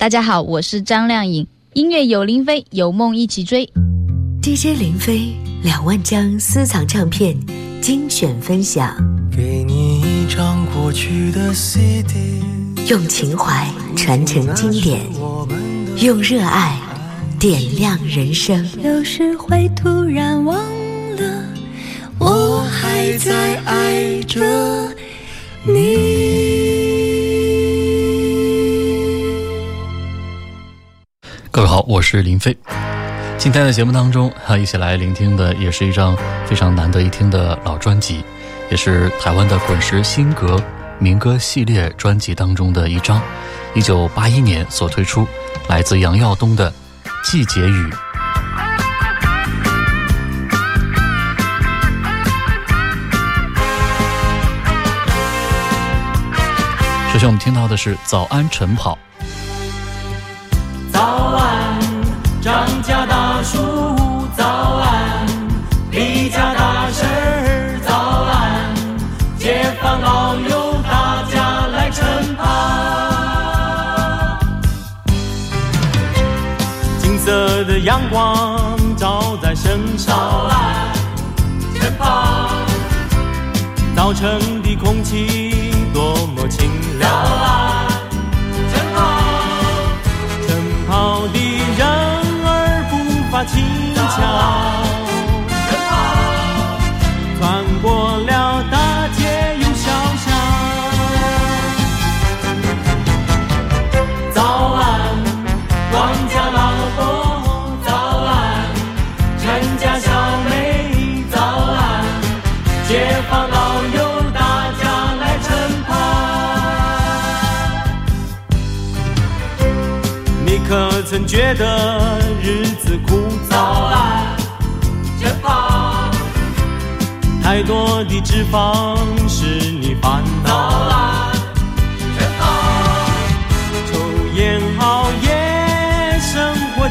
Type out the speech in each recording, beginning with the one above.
大家好，我是张靓颖。音乐有林飞，有梦一起追。DJ 林飞两万张私藏唱片精选分享。给你一张过去的 CD，用情怀传承经典，用热爱点亮人生。有时会突然忘了，我还在爱着你。各位好，我是林飞。今天的节目当中，哈，一起来聆听的也是一张非常难得一听的老专辑，也是台湾的滚石新歌民歌系列专辑当中的一张，一九八一年所推出，来自杨耀东的《季节雨》。首先，我们听到的是《早安晨跑》。早安，张家大叔，早安，李家大婶，早安，街坊老友大家来晨跑。金色的阳光照在身上，早安，晨跑。早晨的空气轻巧，穿过了大街又小巷。早安，王家老伯，早安，陈家小妹，早安，街坊老友大家来晨跑。你可曾觉得子枯燥？早安，晨跑。太多的脂肪使你烦恼。早安，晨跑。抽烟熬夜，生活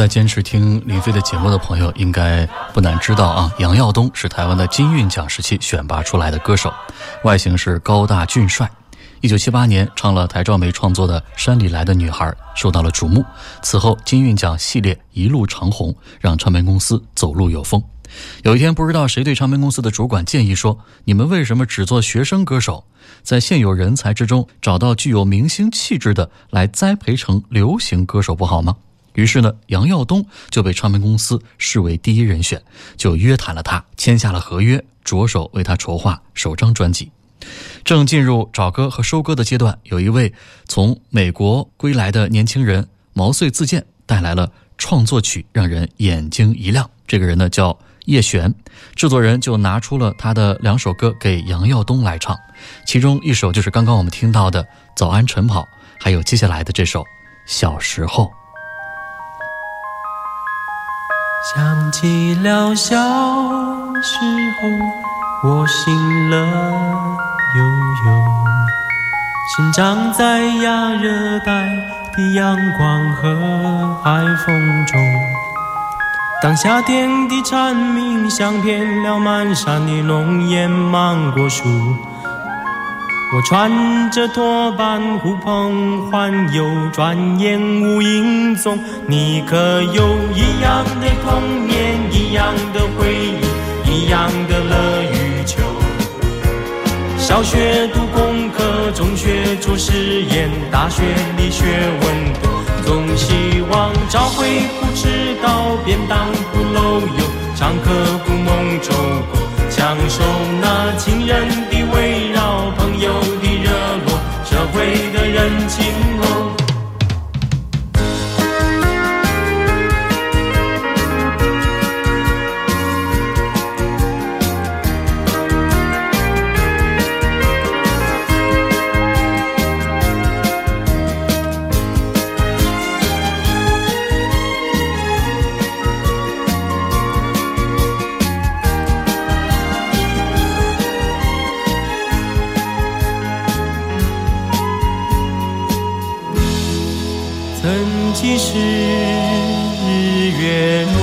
在坚持听林飞的节目的朋友，应该不难知道啊，杨耀东是台湾的金韵奖时期选拔出来的歌手，外形是高大俊帅。一九七八年唱了台兆梅创作的《山里来的女孩》，受到了瞩目。此后金韵奖系列一路长红，让唱片公司走路有风。有一天，不知道谁对唱片公司的主管建议说：“你们为什么只做学生歌手？在现有人才之中找到具有明星气质的，来栽培成流行歌手不好吗？”于是呢，杨耀东就被唱片公司视为第一人选，就约谈了他，签下了合约，着手为他筹划首张专辑。正进入找歌和收歌的阶段，有一位从美国归来的年轻人毛遂自荐，带来了创作曲，让人眼睛一亮。这个人呢叫叶璇，制作人就拿出了他的两首歌给杨耀东来唱，其中一首就是刚刚我们听到的《早安晨跑》，还有接下来的这首《小时候》。想起了小时候，我心乐悠悠生长在亚热带的阳光和海风中。当夏天的蝉鸣响遍了满山的浓烟芒果树，我穿着拖板呼朋唤友，转眼无影踪。你可有一样的童年，一样的回忆，一样的乐与求？小学读功课，中学做实验，大学里学问多。总希望找回不迟到、便当不漏油、上课不梦中过，享受那情人会的人情浓。曾几时日月如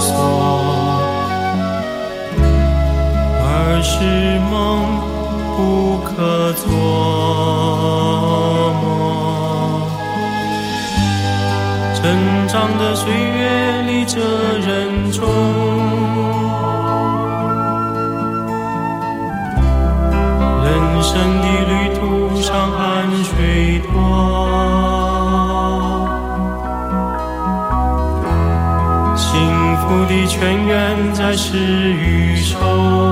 梭，儿时梦不可做。成长的岁月里，这还是与愁，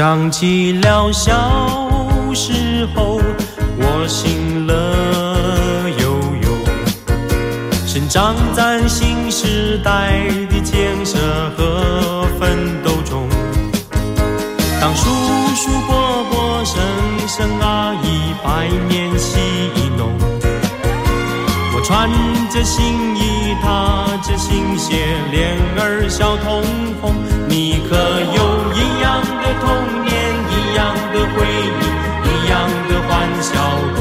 想起了小时候，我心乐悠悠，生长在新时代的建设和奋斗中。当叔叔伯伯、婶婶阿姨百年喜浓，我穿着新衣，踏着新鞋，脸儿笑通红。你可有一样的童年，一样的回忆，一样的欢笑多？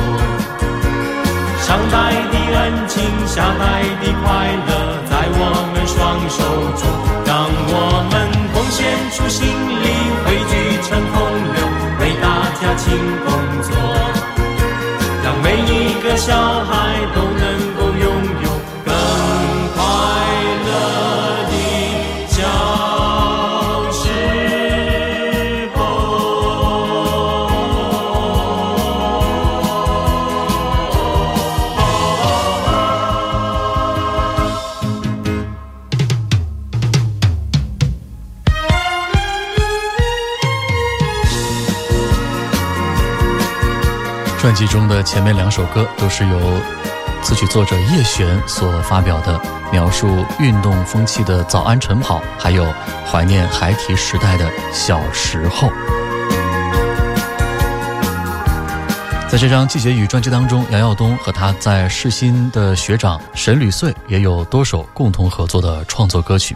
上代的恩情，下代的快乐，在我们双手中，让我们贡献出心灵前面两首歌都是由词曲作者叶璇所发表的，描述运动风气的早安晨跑，还有怀念孩提时代的小时候。在这张《季节雨》专辑当中，杨耀东和他在世新的学长沈履穗也有多首共同合作的创作歌曲，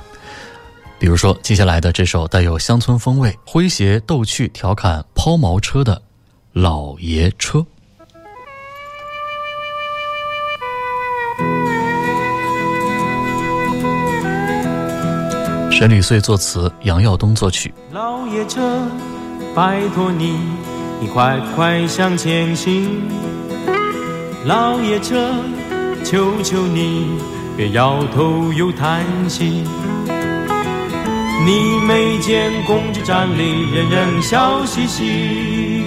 比如说接下来的这首带有乡村风味、诙谐逗趣、调侃抛锚车的《老爷车》。沈履穗作词，杨耀东作曲。老爷车，拜托你，你快快向前行。老爷车，求求你，别摇头又叹息。你没见公车站里人人笑嘻嘻，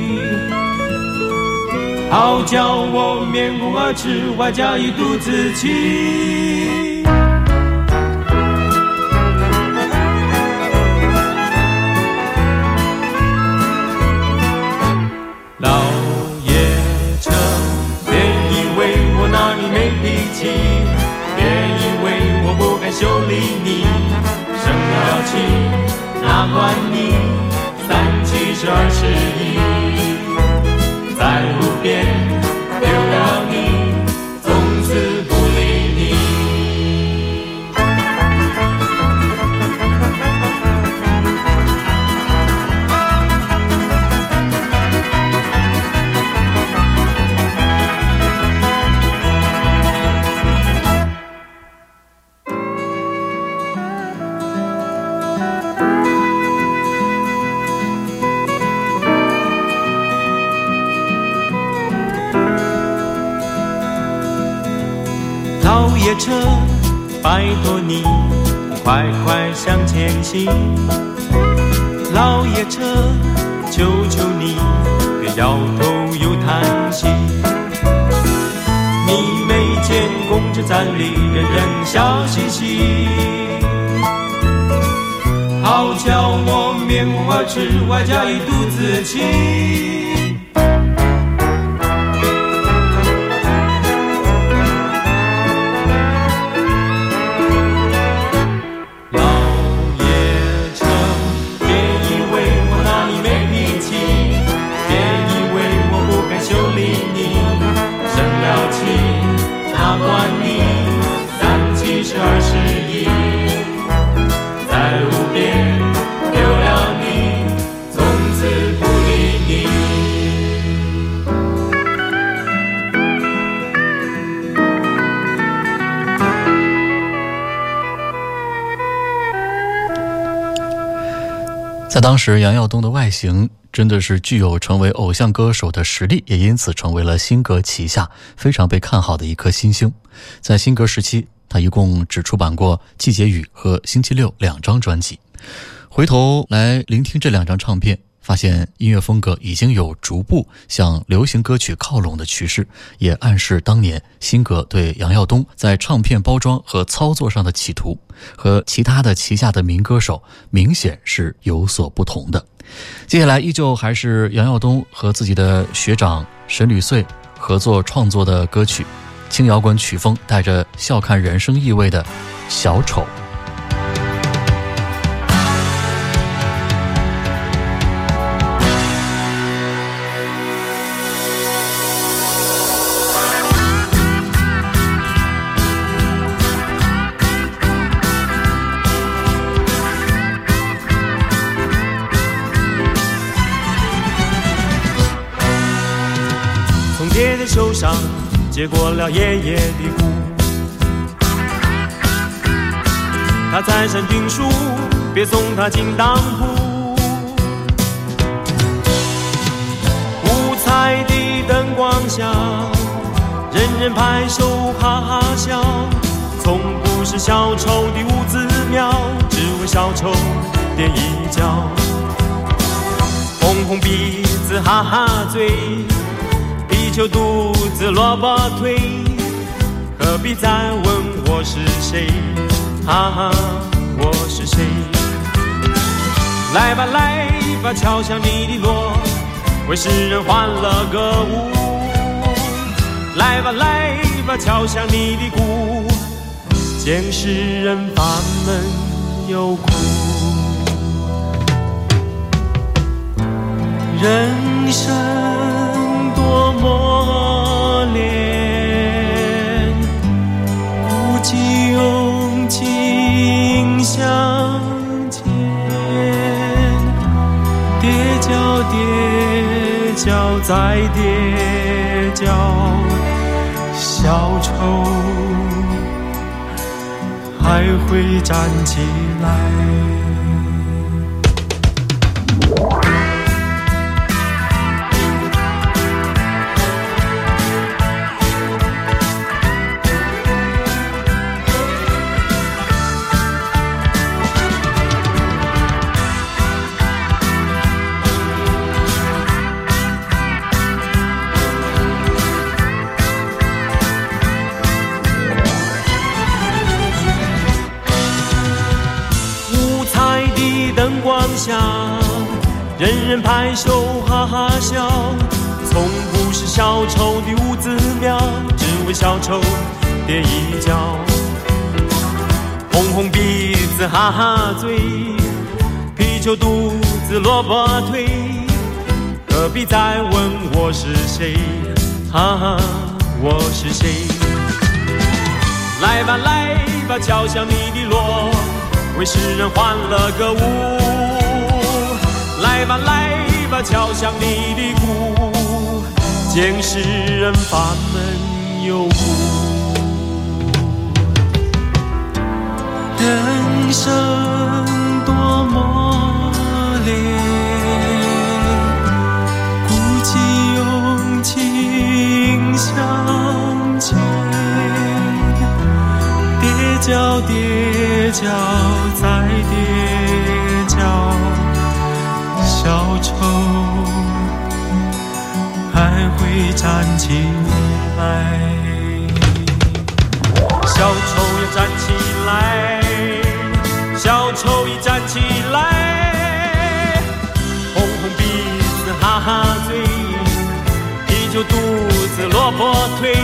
好叫我面红耳赤，外加一肚子气。修理你，生了气哪管你三七十二十一，在路边丢了你，拜托你快快向前行。老爷车，求求你别摇头又叹息。你没见公车站里人人笑嘻嘻，好叫我面红耳赤，外加一肚子气。在当时，杨耀东的外形真的是具有成为偶像歌手的实力，也因此成为了新格旗下非常被看好的一颗新星。在新格时期，他一共只出版过《季节雨》和《星期六》两张专辑。回头来聆听这两张唱片，发现音乐风格已经有逐步向流行歌曲靠拢的趋势，也暗示当年新格对杨耀东在唱片包装和操作上的企图，和其他的旗下的民歌手明显是有所不同的。接下来依旧还是杨耀东和自己的学长沈吕穗合作创作的歌曲，轻摇滚曲风带着笑看人生意味的《小丑》。从爹的手上接过了爷爷的鼓，他再三叮嘱，别送他进当铺。五彩的灯光下，人人拍手哈哈笑，从不是小丑的五子庙，只为小丑垫一脚，红红鼻子哈哈嘴。啤酒肚子萝卜腿，何必再问我是谁？哈哈，我是谁？来吧来吧，敲响你的锣，为世人欢乐歌舞。来吧来吧，敲响你的鼓，见世人烦闷又苦。人生多磨练，鼓起勇气向前，跌跤跌跤再跌跤，小丑还会站起来。拍手哈哈笑，从不是小丑的五子庙，只为小丑跌一跤。红红鼻子哈哈嘴，啤酒肚子萝卜腿，何必再问我是谁？哈哈，我是谁？来吧来吧，敲响你的锣，为世人欢乐歌舞。来吧来吧，敲响你的鼓，见世人烦闷忧苦。人生多磨练，鼓起勇气向前，跌跤跌跤再站起来。小丑要站起来，小丑一站起来，红红鼻子哈哈嘴，啤酒肚子萝卜腿，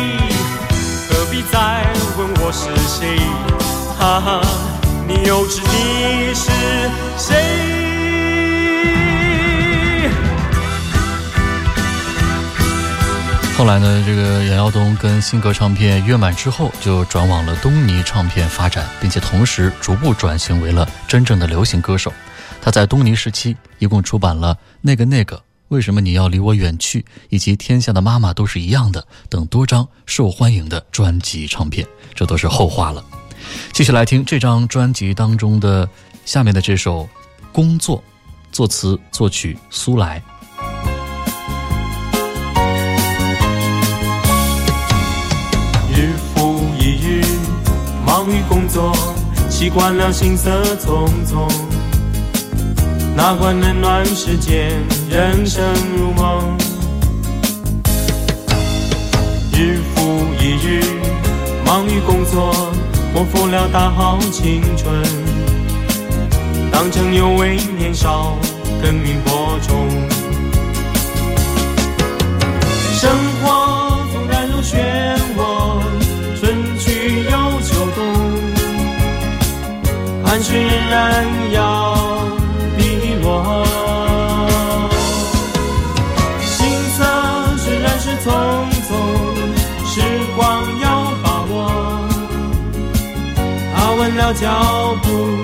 何必再问我是谁？哈哈，你又知你是谁？后来呢，这个杨耀东跟新格唱片约满之后，就转往了东尼唱片发展，并且同时逐步转型为了真正的流行歌手。他在东尼时期一共出版了《那个那个》《为什么你要离我远去》以及《天下的妈妈都是一样的》等多张受欢迎的专辑唱片，这都是后话了。继续来听这张专辑当中的下面的这首《工作》，作词作曲苏来。于工作，习惯了行色匆匆，哪管冷暖世间，人生如梦。日复一日，忙于工作，辜负了大好青春，当成有为年少，耕耘播种。汗水仍然要滴落。行色虽然是匆匆，时光要把握，踏稳了脚步，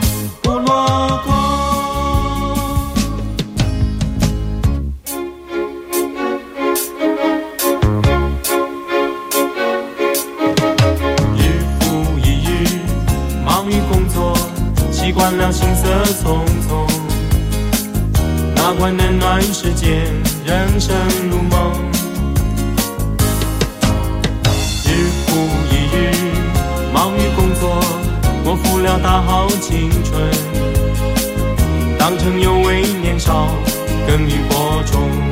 哪管冷暖世间，人生如梦。日复一日，忙于工作，辜负了大好青春，当成有为年少，耕耘播种。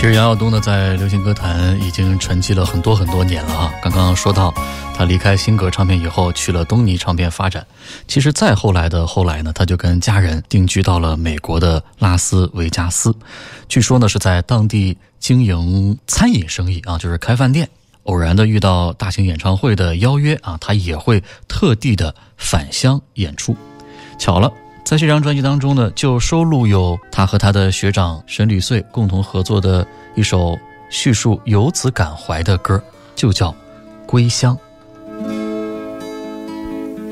其实杨耀东呢，在流行歌坛已经沉寂了很多很多年了哈。刚刚说到，他离开新格唱片以后，去了东尼唱片发展。其实再后来的后来呢，他就跟家人定居到了美国的拉斯维加斯。据说呢，是在当地经营餐饮生意啊，就是开饭店。偶然的遇到大型演唱会的邀约啊，他也会特地的返乡演出。巧了。在这张专辑当中呢，就收录有他和他的学长沈履穗共同合作的一首叙述游子感怀的歌，就叫《归乡》。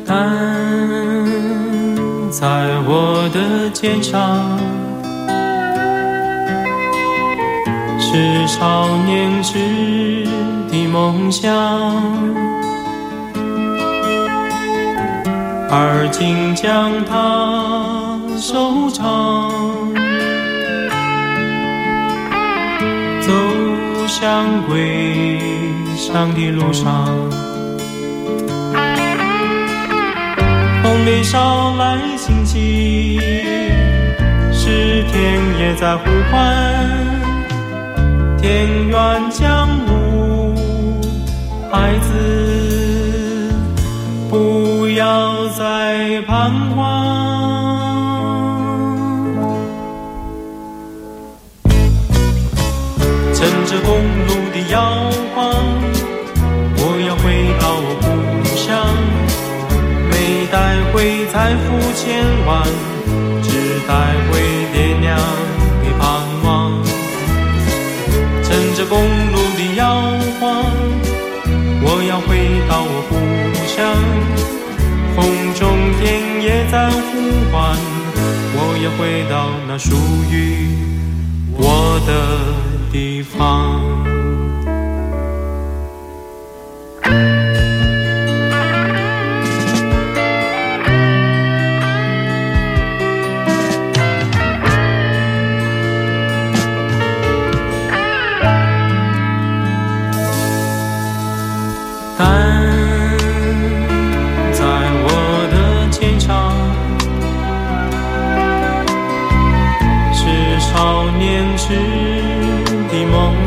担在我的肩上，是少年时的梦想。而今将它收藏，走向归乡的路上，风里捎来信息，是田野在呼唤，田园将芜，孩子在彷徨。乘着公路的摇晃，我要回到我故乡。没带回财富千万，只带回爹娘的盼望。乘着公路的摇晃，我要回到我故乡。风中田野在呼唤，我要回到那属于我的地方。但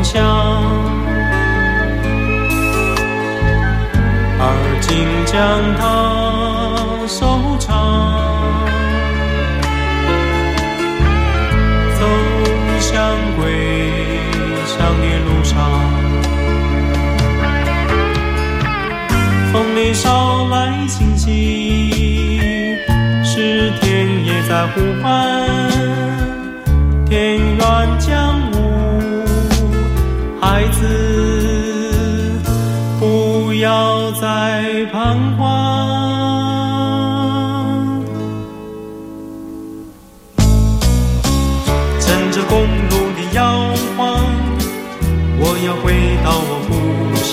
的梦想，而今将它收藏，走向归乡的路上。风里捎来信息，是田野在呼唤，彷徨。乘着公路的摇晃，我要回到我故乡。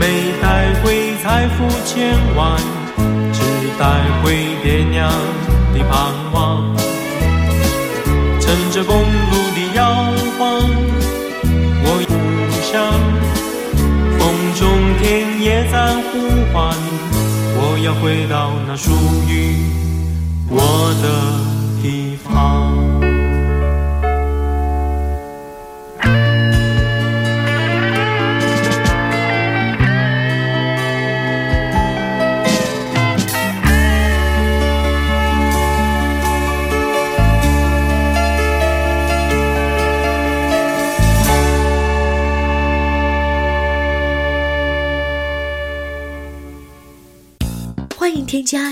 没带回财富千万，只带回爹娘的盼望。乘着公路那属于我的地方。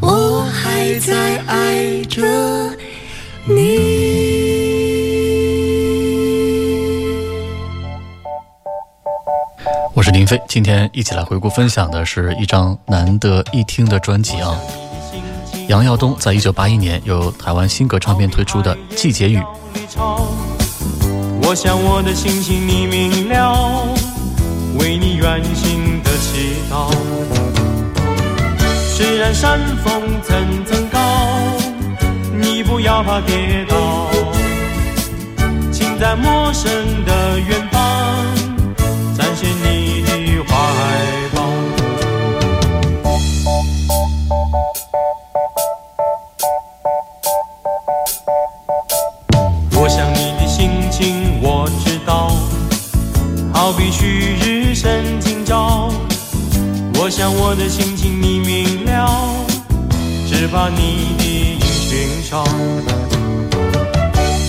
我还在爱着你。我是林飞，今天一起来回顾分享的是一张难得一听的专辑啊。杨耀东在一九八一年由台湾新格唱片推出的《季节雨》。我想我的心情你明了，为你远行的祈祷。虽然山峰层层高，你不要怕跌倒，请在陌生的远方展现你的怀抱。我想你的心情我知道，好比旭日升今朝。我想我的心情你明，把你的音讯少。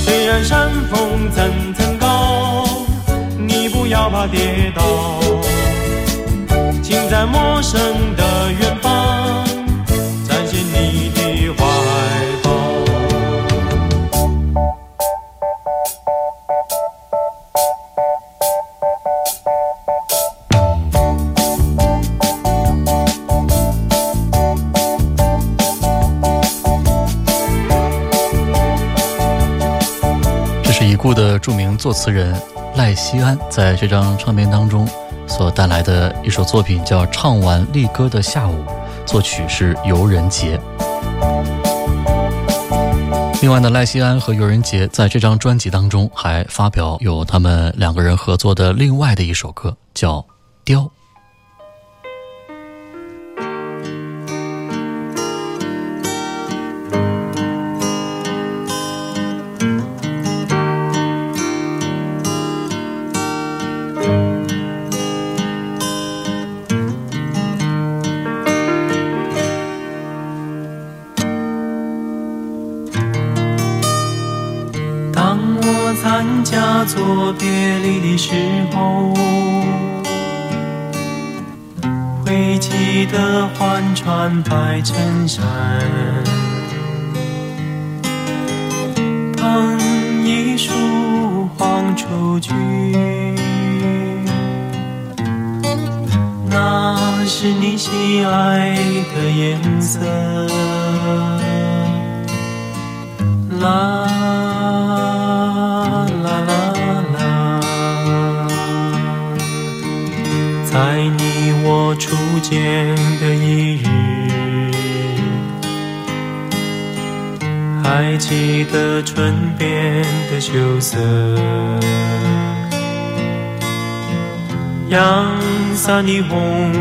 虽然山峰层层高，你不要怕跌倒，请在陌生的远作词人赖希安在这张唱片当中所带来的一首作品叫《唱完力歌的下午》，作曲是游人杰。另外呢，赖希安和游人杰在这张专辑当中还发表有他们两个人合作的另外的一首歌，叫《雕》。记得换穿白衬衫，捧一束黄雏菊，那是你心爱的颜色，蓝。初见的一日，还记得唇边的羞涩，阳伞的红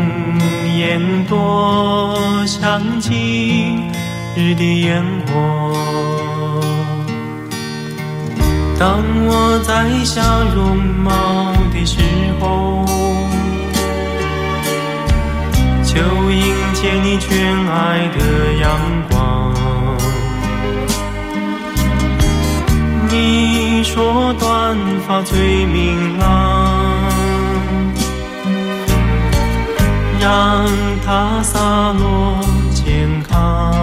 颜多像今日的烟火。当我在想容貌的时候。就迎接你眷爱的阳光。你说短发最明朗，让它洒落健康。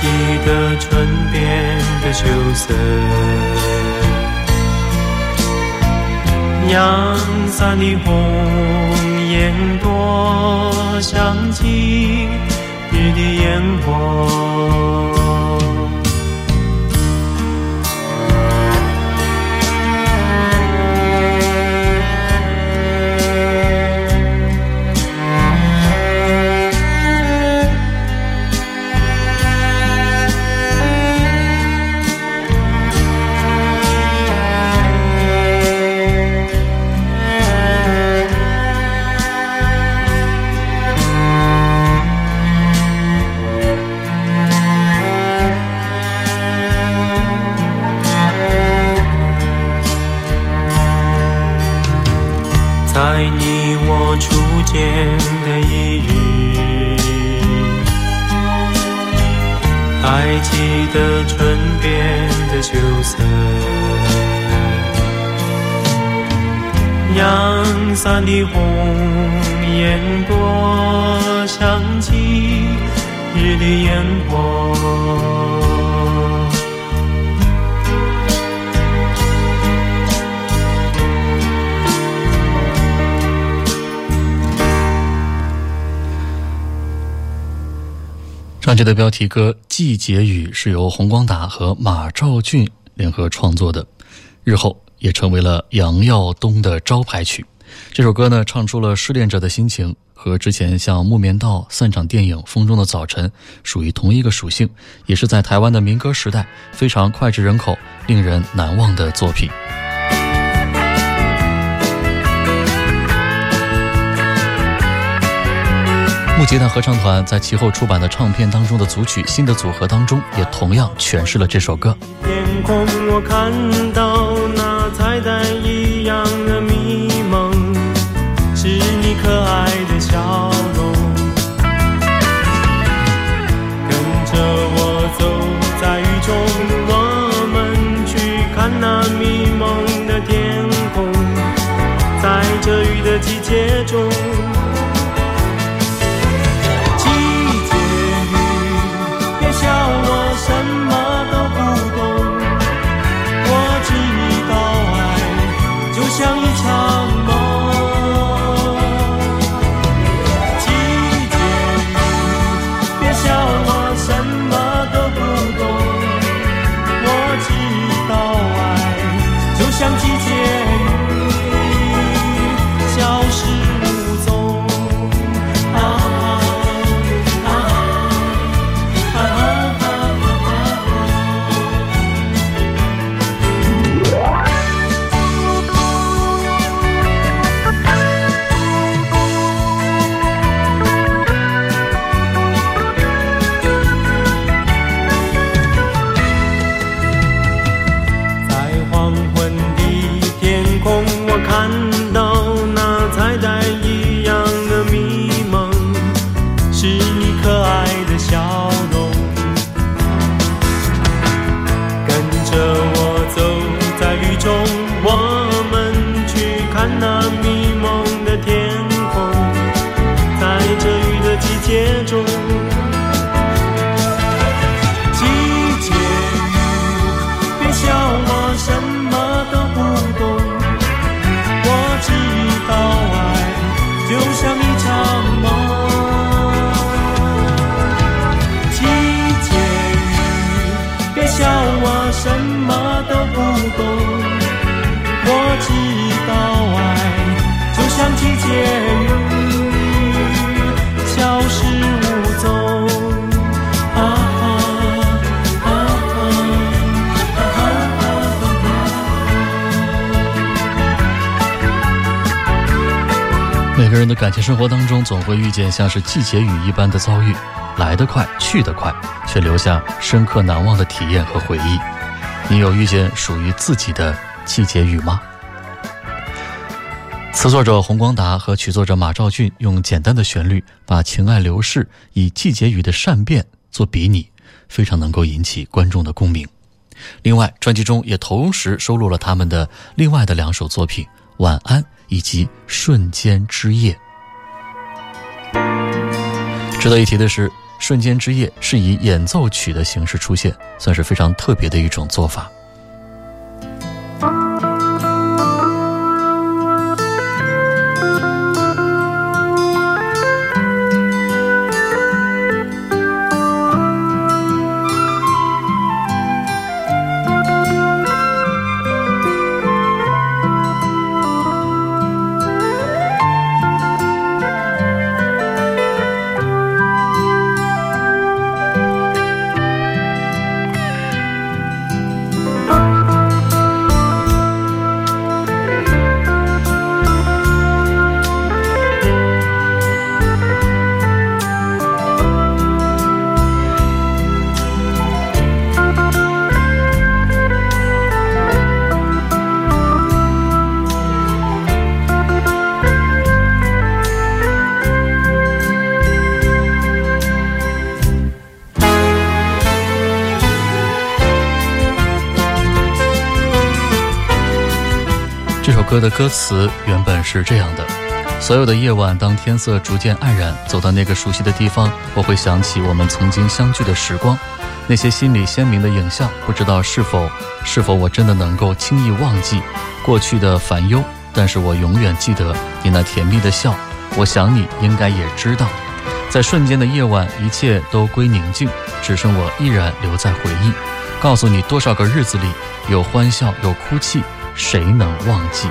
记得唇边的羞涩，阳伞的红颜多在你我初见的一日，还记得唇边的羞涩，阳伞的红颜多想起日的烟火。专辑的标题歌《季节雨》是由洪光达和马兆骏联合创作的，日后也成为了杨耀东的招牌曲。这首歌呢，唱出了失恋者的心情，和之前像《木棉道》《散场电影》《风中的早晨》属于同一个属性，也是在台湾的民歌时代非常脍炙人口、令人难忘的作品。木吉他合唱团在其后出版的唱片当中的组曲《新的组合》当中，也同样诠释了这首歌。天空，我看到那彩带一样的迷蒙。可爱的笑容，跟着我走在雨中，我们去看那迷蒙的天空，在这雨的季节中。每个人的感情生活当中，总会遇见像是季节雨一般的遭遇，来得快，去得快，却留下深刻难忘的体验和回忆。你有遇见属于自己的季节雨吗？词作者洪光达和曲作者马兆骏用简单的旋律，把情爱流逝以季节雨的善变做比拟，非常能够引起观众的共鸣。另外，专辑中也同时收录了他们的另外的两首作品《晚安》以及《瞬间之夜》。值得一提的是，《瞬间之夜》是以演奏曲的形式出现，算是非常特别的一种做法。歌的歌词原本是这样的：所有的夜晚，当天色逐渐黯然，走到那个熟悉的地方，我会想起我们曾经相聚的时光，那些心里鲜明的影像。不知道是否是否我真的能够轻易忘记过去的烦忧，但是我永远记得你那甜蜜的笑。我想你应该也知道，在瞬间的夜晚，一切都归宁静，只剩我依然留在回忆。告诉你，多少个日子里有欢笑，有哭泣。谁能忘记？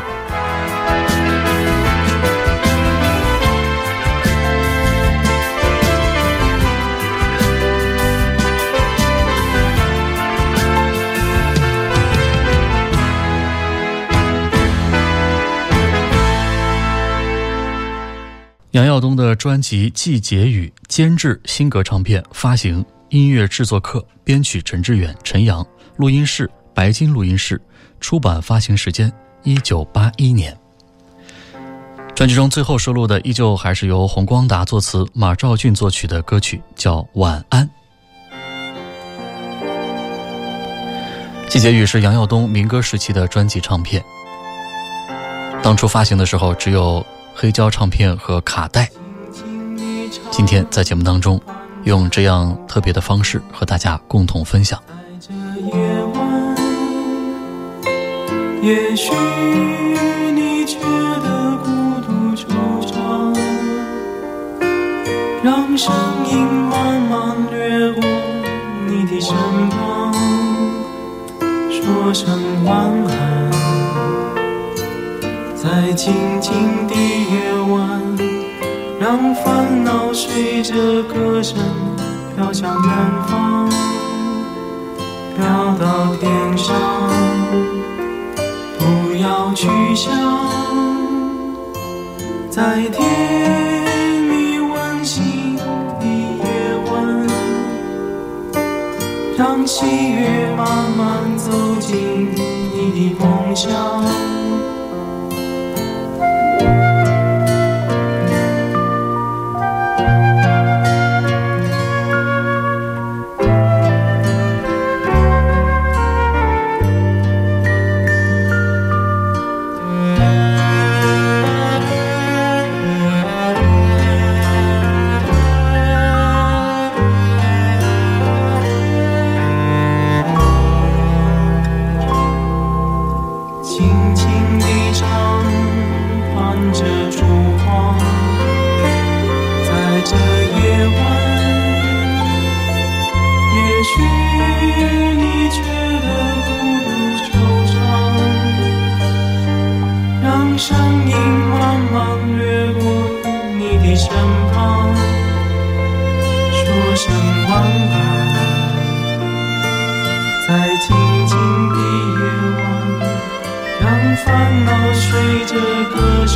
杨耀东的专辑《季节雨》，监制新格唱片，发行音乐制作课，编曲陈志远、陈阳，录音室白金录音室。出版发行时间一九八一年。专辑中最后收录的依旧还是由洪光达作词、马兆骏作曲的歌曲，叫《晚安》。《季节雨》是杨耀东民歌时期的专辑唱片，当初发行的时候只有黑胶唱片和卡带。今天在节目当中，用这样特别的方式和大家共同分享。也许你觉得孤独惆怅，让声音慢慢掠过你的身旁，说声晚安。在静静的夜晚，让烦恼随着歌声飘向远方，飘到天上。不要去向，在甜蜜温馨的夜晚，让喜悦慢慢走进你的梦乡。身旁说声晚安。在静静的夜晚让烦恼随着歌唱